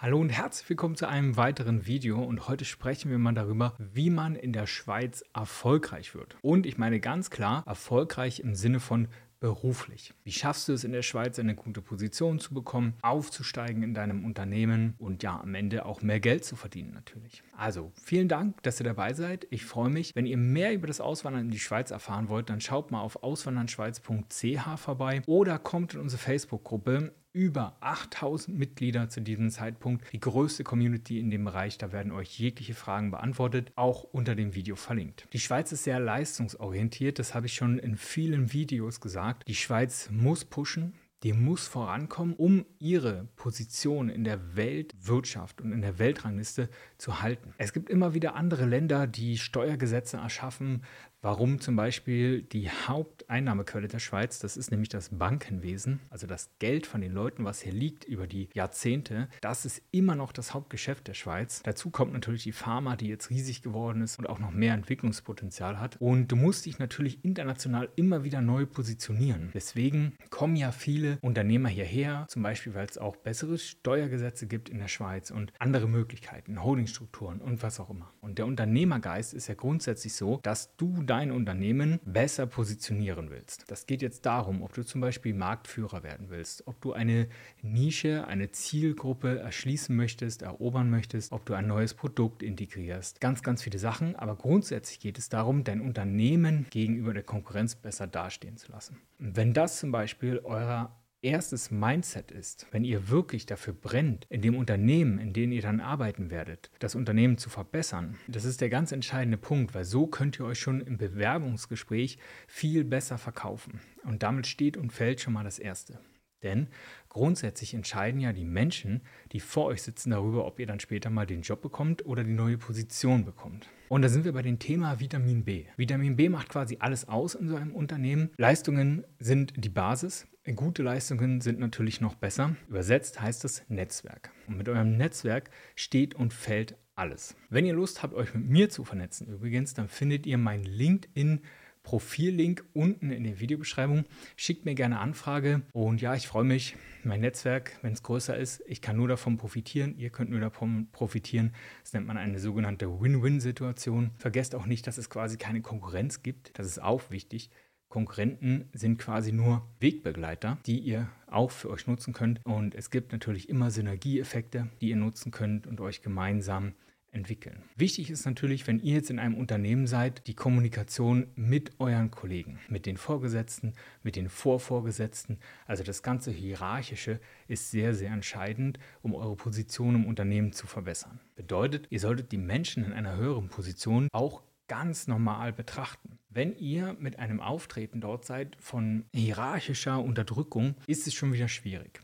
Hallo und herzlich willkommen zu einem weiteren Video und heute sprechen wir mal darüber, wie man in der Schweiz erfolgreich wird. Und ich meine ganz klar erfolgreich im Sinne von beruflich. Wie schaffst du es in der Schweiz eine gute Position zu bekommen, aufzusteigen in deinem Unternehmen und ja am Ende auch mehr Geld zu verdienen natürlich. Also vielen Dank, dass ihr dabei seid. Ich freue mich. Wenn ihr mehr über das Auswandern in die Schweiz erfahren wollt, dann schaut mal auf auswandernschweiz.ch vorbei oder kommt in unsere Facebook-Gruppe über 8000 Mitglieder zu diesem Zeitpunkt. Die größte Community in dem Bereich. Da werden euch jegliche Fragen beantwortet, auch unter dem Video verlinkt. Die Schweiz ist sehr leistungsorientiert. Das habe ich schon in vielen Videos gesagt. Die Schweiz muss pushen die muss vorankommen, um ihre Position in der Weltwirtschaft und in der Weltrangliste zu halten. Es gibt immer wieder andere Länder, die Steuergesetze erschaffen, warum zum Beispiel die Haupteinnahmequelle der Schweiz, das ist nämlich das Bankenwesen, also das Geld von den Leuten, was hier liegt über die Jahrzehnte, das ist immer noch das Hauptgeschäft der Schweiz. Dazu kommt natürlich die Pharma, die jetzt riesig geworden ist und auch noch mehr Entwicklungspotenzial hat. Und du musst dich natürlich international immer wieder neu positionieren. Deswegen kommen ja viele Unternehmer hierher, zum Beispiel weil es auch bessere Steuergesetze gibt in der Schweiz und andere Möglichkeiten, Holdingstrukturen und was auch immer. Und der Unternehmergeist ist ja grundsätzlich so, dass du dein Unternehmen besser positionieren willst. Das geht jetzt darum, ob du zum Beispiel Marktführer werden willst, ob du eine Nische, eine Zielgruppe erschließen möchtest, erobern möchtest, ob du ein neues Produkt integrierst. Ganz, ganz viele Sachen, aber grundsätzlich geht es darum, dein Unternehmen gegenüber der Konkurrenz besser dastehen zu lassen. Und wenn das zum Beispiel eurer erstes Mindset ist, wenn ihr wirklich dafür brennt, in dem Unternehmen, in dem ihr dann arbeiten werdet, das Unternehmen zu verbessern, das ist der ganz entscheidende Punkt, weil so könnt ihr euch schon im Bewerbungsgespräch viel besser verkaufen. Und damit steht und fällt schon mal das Erste. Denn grundsätzlich entscheiden ja die Menschen, die vor euch sitzen, darüber, ob ihr dann später mal den Job bekommt oder die neue Position bekommt. Und da sind wir bei dem Thema Vitamin B. Vitamin B macht quasi alles aus in so einem Unternehmen. Leistungen sind die Basis. Gute Leistungen sind natürlich noch besser. Übersetzt heißt es Netzwerk. Und mit eurem Netzwerk steht und fällt alles. Wenn ihr Lust habt, euch mit mir zu vernetzen, übrigens, dann findet ihr mein LinkedIn Profillink unten in der Videobeschreibung. Schickt mir gerne Anfrage und ja, ich freue mich. Mein Netzwerk, wenn es größer ist, ich kann nur davon profitieren, ihr könnt nur davon profitieren. Das nennt man eine sogenannte Win-Win-Situation. Vergesst auch nicht, dass es quasi keine Konkurrenz gibt. Das ist auch wichtig. Konkurrenten sind quasi nur Wegbegleiter, die ihr auch für euch nutzen könnt. Und es gibt natürlich immer Synergieeffekte, die ihr nutzen könnt und euch gemeinsam entwickeln. Wichtig ist natürlich, wenn ihr jetzt in einem Unternehmen seid, die Kommunikation mit euren Kollegen, mit den Vorgesetzten, mit den Vorvorgesetzten. Also das ganze Hierarchische ist sehr, sehr entscheidend, um eure Position im Unternehmen zu verbessern. Bedeutet, ihr solltet die Menschen in einer höheren Position auch ganz normal betrachten. Wenn ihr mit einem Auftreten dort seid von hierarchischer Unterdrückung, ist es schon wieder schwierig.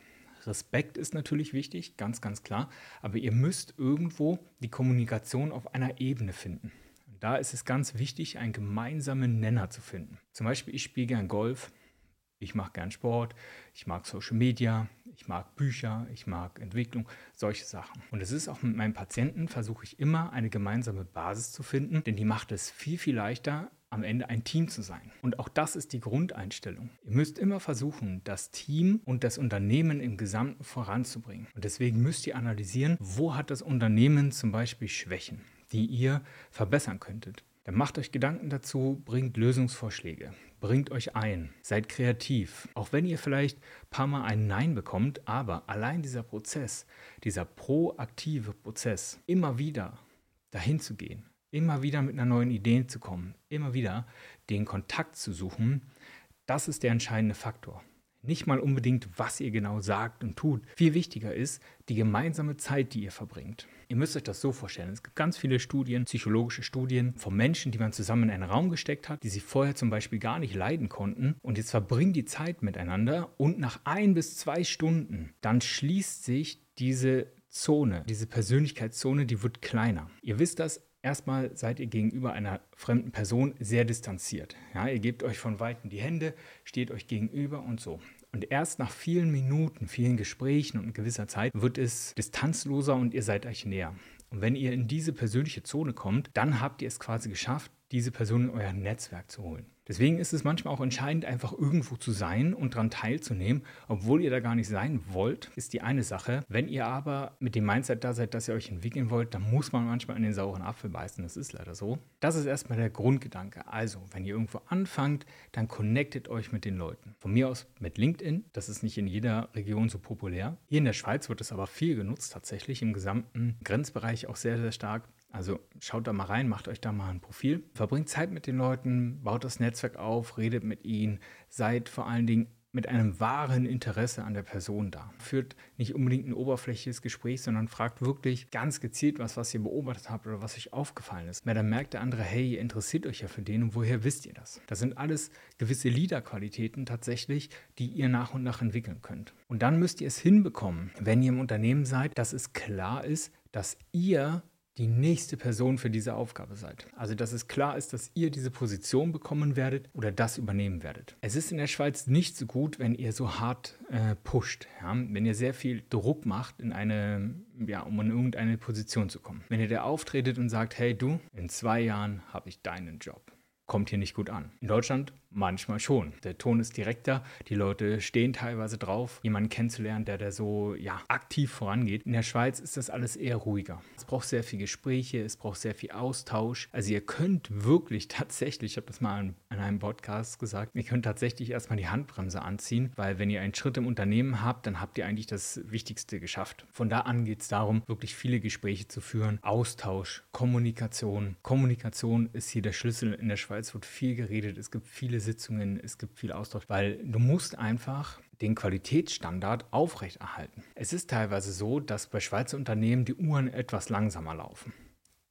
Respekt ist natürlich wichtig, ganz, ganz klar, aber ihr müsst irgendwo die Kommunikation auf einer Ebene finden. Und da ist es ganz wichtig, einen gemeinsamen Nenner zu finden. Zum Beispiel, ich spiele gern Golf, ich mache gern Sport, ich mag Social Media, ich mag Bücher, ich mag Entwicklung, solche Sachen. Und es ist auch mit meinen Patienten, versuche ich immer eine gemeinsame Basis zu finden, denn die macht es viel, viel leichter, am Ende ein Team zu sein. Und auch das ist die Grundeinstellung. Ihr müsst immer versuchen, das Team und das Unternehmen im Gesamten voranzubringen. Und deswegen müsst ihr analysieren, wo hat das Unternehmen zum Beispiel Schwächen, die ihr verbessern könntet. Dann macht euch Gedanken dazu, bringt Lösungsvorschläge, bringt euch ein, seid kreativ. Auch wenn ihr vielleicht ein paar Mal ein Nein bekommt, aber allein dieser Prozess, dieser proaktive Prozess, immer wieder dahin zu gehen, immer wieder mit einer neuen Idee zu kommen, immer wieder den Kontakt zu suchen, das ist der entscheidende Faktor. Nicht mal unbedingt, was ihr genau sagt und tut. Viel wichtiger ist die gemeinsame Zeit, die ihr verbringt. Ihr müsst euch das so vorstellen. Es gibt ganz viele Studien, psychologische Studien von Menschen, die man zusammen in einen Raum gesteckt hat, die sich vorher zum Beispiel gar nicht leiden konnten. Und jetzt verbringen die Zeit miteinander und nach ein bis zwei Stunden, dann schließt sich diese Zone, diese Persönlichkeitszone, die wird kleiner. Ihr wisst das, Erstmal seid ihr gegenüber einer fremden Person sehr distanziert. Ja, ihr gebt euch von weitem die Hände, steht euch gegenüber und so. Und erst nach vielen Minuten, vielen Gesprächen und gewisser Zeit wird es distanzloser und ihr seid euch näher. Und wenn ihr in diese persönliche Zone kommt, dann habt ihr es quasi geschafft, diese Person in euer Netzwerk zu holen. Deswegen ist es manchmal auch entscheidend, einfach irgendwo zu sein und daran teilzunehmen, obwohl ihr da gar nicht sein wollt, ist die eine Sache. Wenn ihr aber mit dem Mindset da seid, dass ihr euch entwickeln wollt, dann muss man manchmal an den sauren Apfel beißen. Das ist leider so. Das ist erstmal der Grundgedanke. Also, wenn ihr irgendwo anfangt, dann connectet euch mit den Leuten. Von mir aus mit LinkedIn. Das ist nicht in jeder Region so populär. Hier in der Schweiz wird es aber viel genutzt, tatsächlich im gesamten Grenzbereich auch sehr, sehr stark. Also schaut da mal rein, macht euch da mal ein Profil, verbringt Zeit mit den Leuten, baut das Netzwerk auf, redet mit ihnen, seid vor allen Dingen mit einem wahren Interesse an der Person da. Führt nicht unbedingt ein oberflächliches Gespräch, sondern fragt wirklich ganz gezielt was, was ihr beobachtet habt oder was euch aufgefallen ist. Weil dann merkt der andere, hey, ihr interessiert euch ja für den und woher wisst ihr das? Das sind alles gewisse Leader-Qualitäten tatsächlich, die ihr nach und nach entwickeln könnt. Und dann müsst ihr es hinbekommen, wenn ihr im Unternehmen seid, dass es klar ist, dass ihr die nächste Person für diese Aufgabe seid. Also dass es klar ist, dass ihr diese Position bekommen werdet oder das übernehmen werdet. Es ist in der Schweiz nicht so gut, wenn ihr so hart äh, pusht, ja? wenn ihr sehr viel Druck macht, in eine, ja, um in irgendeine Position zu kommen. Wenn ihr da auftretet und sagt, hey du, in zwei Jahren habe ich deinen Job kommt hier nicht gut an. In Deutschland Manchmal schon. Der Ton ist direkter, die Leute stehen teilweise drauf, jemanden kennenzulernen, der da so ja, aktiv vorangeht. In der Schweiz ist das alles eher ruhiger. Es braucht sehr viel Gespräche, es braucht sehr viel Austausch. Also ihr könnt wirklich tatsächlich, ich habe das mal an, an einem Podcast gesagt, ihr könnt tatsächlich erstmal die Handbremse anziehen, weil wenn ihr einen Schritt im Unternehmen habt, dann habt ihr eigentlich das Wichtigste geschafft. Von da an geht es darum, wirklich viele Gespräche zu führen, Austausch, Kommunikation. Kommunikation ist hier der Schlüssel. In der Schweiz wird viel geredet, es gibt viele Sitzungen, es gibt viel Austausch, weil du musst einfach den Qualitätsstandard aufrechterhalten. Es ist teilweise so, dass bei Schweizer Unternehmen die Uhren etwas langsamer laufen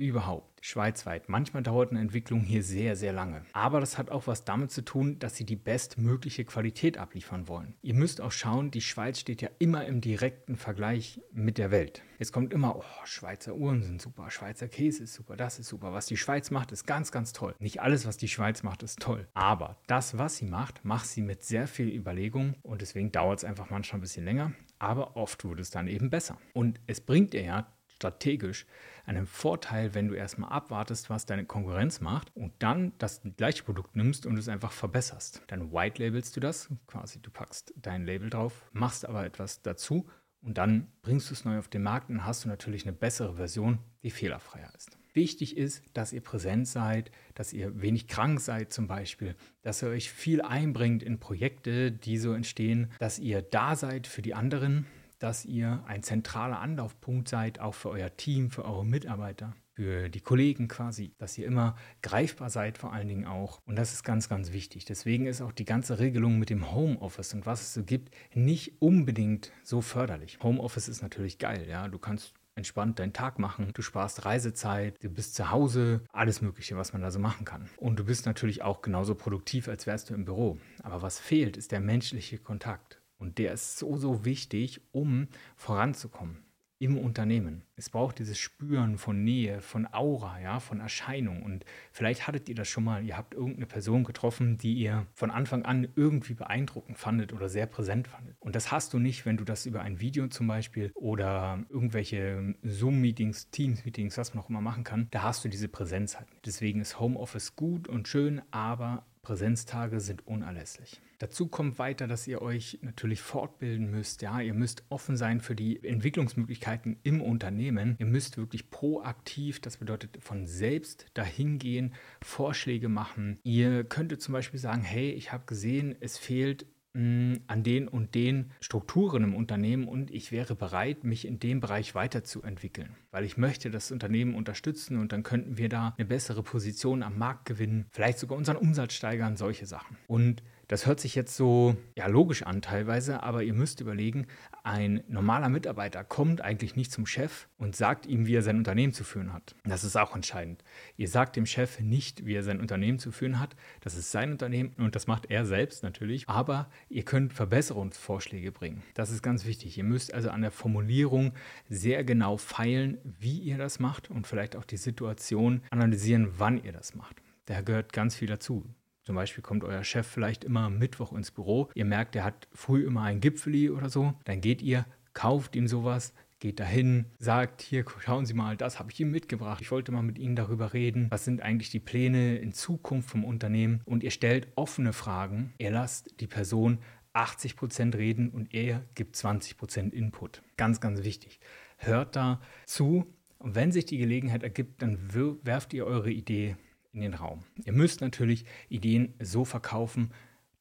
überhaupt, schweizweit. Manchmal dauert eine Entwicklung hier sehr, sehr lange. Aber das hat auch was damit zu tun, dass sie die bestmögliche Qualität abliefern wollen. Ihr müsst auch schauen, die Schweiz steht ja immer im direkten Vergleich mit der Welt. Es kommt immer, oh, Schweizer Uhren sind super, Schweizer Käse ist super, das ist super. Was die Schweiz macht, ist ganz, ganz toll. Nicht alles, was die Schweiz macht, ist toll. Aber das, was sie macht, macht sie mit sehr viel Überlegung und deswegen dauert es einfach manchmal ein bisschen länger. Aber oft wurde es dann eben besser. Und es bringt ihr ja strategisch einen Vorteil, wenn du erstmal abwartest, was deine Konkurrenz macht und dann das gleiche Produkt nimmst und es einfach verbesserst. Dann white labelst du das, quasi du packst dein Label drauf, machst aber etwas dazu und dann bringst du es neu auf den Markt und hast du natürlich eine bessere Version, die fehlerfreier ist. Wichtig ist, dass ihr präsent seid, dass ihr wenig krank seid zum Beispiel, dass ihr euch viel einbringt in Projekte, die so entstehen, dass ihr da seid für die anderen, dass ihr ein zentraler Anlaufpunkt seid, auch für euer Team, für eure Mitarbeiter, für die Kollegen quasi, dass ihr immer greifbar seid vor allen Dingen auch. Und das ist ganz, ganz wichtig. Deswegen ist auch die ganze Regelung mit dem Homeoffice und was es so gibt, nicht unbedingt so förderlich. Homeoffice ist natürlich geil, ja. Du kannst entspannt deinen Tag machen. Du sparst Reisezeit, du bist zu Hause, alles Mögliche, was man da so machen kann. Und du bist natürlich auch genauso produktiv, als wärst du im Büro. Aber was fehlt, ist der menschliche Kontakt. Und der ist so, so wichtig, um voranzukommen im Unternehmen. Es braucht dieses Spüren von Nähe, von Aura, ja, von Erscheinung. Und vielleicht hattet ihr das schon mal, ihr habt irgendeine Person getroffen, die ihr von Anfang an irgendwie beeindruckend fandet oder sehr präsent fandet. Und das hast du nicht, wenn du das über ein Video zum Beispiel oder irgendwelche Zoom-Meetings, Teams-Meetings, was man auch immer machen kann, da hast du diese Präsenz halt. Deswegen ist Homeoffice gut und schön, aber Präsenztage sind unerlässlich. Dazu kommt weiter, dass ihr euch natürlich fortbilden müsst. Ja, ihr müsst offen sein für die Entwicklungsmöglichkeiten im Unternehmen. Ihr müsst wirklich proaktiv, das bedeutet von selbst dahin gehen, Vorschläge machen. Ihr könntet zum Beispiel sagen, hey, ich habe gesehen, es fehlt an den und den Strukturen im Unternehmen und ich wäre bereit, mich in dem Bereich weiterzuentwickeln, weil ich möchte das Unternehmen unterstützen und dann könnten wir da eine bessere Position am Markt gewinnen, vielleicht sogar unseren Umsatz steigern, solche Sachen. Und das hört sich jetzt so ja, logisch an teilweise, aber ihr müsst überlegen, ein normaler Mitarbeiter kommt eigentlich nicht zum Chef und sagt ihm, wie er sein Unternehmen zu führen hat. Das ist auch entscheidend. Ihr sagt dem Chef nicht, wie er sein Unternehmen zu führen hat. Das ist sein Unternehmen und das macht er selbst natürlich. Aber ihr könnt Verbesserungsvorschläge bringen. Das ist ganz wichtig. Ihr müsst also an der Formulierung sehr genau feilen, wie ihr das macht und vielleicht auch die Situation analysieren, wann ihr das macht. Da gehört ganz viel dazu. Zum Beispiel kommt euer Chef vielleicht immer am Mittwoch ins Büro. Ihr merkt, er hat früh immer ein Gipfeli oder so. Dann geht ihr, kauft ihm sowas, geht dahin, sagt, hier schauen Sie mal, das habe ich Ihnen mitgebracht. Ich wollte mal mit Ihnen darüber reden. Was sind eigentlich die Pläne in Zukunft vom Unternehmen? Und ihr stellt offene Fragen. Ihr lasst die Person 80% reden und er gibt 20% Input. Ganz, ganz wichtig. Hört da zu und wenn sich die Gelegenheit ergibt, dann werft ihr eure Idee in den Raum. Ihr müsst natürlich Ideen so verkaufen,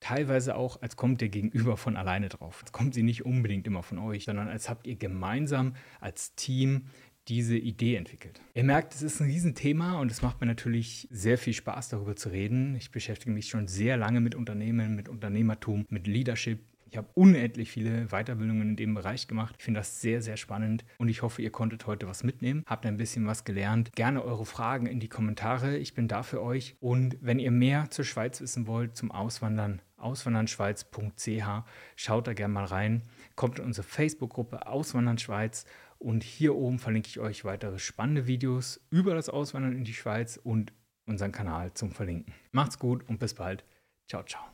teilweise auch, als kommt der Gegenüber von alleine drauf. Als kommt sie nicht unbedingt immer von euch, sondern als habt ihr gemeinsam als Team diese Idee entwickelt. Ihr merkt, es ist ein Riesenthema und es macht mir natürlich sehr viel Spaß, darüber zu reden. Ich beschäftige mich schon sehr lange mit Unternehmen, mit Unternehmertum, mit Leadership, ich habe unendlich viele Weiterbildungen in dem Bereich gemacht. Ich finde das sehr, sehr spannend und ich hoffe, ihr konntet heute was mitnehmen, habt ein bisschen was gelernt. Gerne eure Fragen in die Kommentare. Ich bin da für euch. Und wenn ihr mehr zur Schweiz wissen wollt, zum Auswandern, auswandernschweiz.ch, schaut da gerne mal rein. Kommt in unsere Facebook-Gruppe Auswandern Schweiz und hier oben verlinke ich euch weitere spannende Videos über das Auswandern in die Schweiz und unseren Kanal zum Verlinken. Macht's gut und bis bald. Ciao, ciao.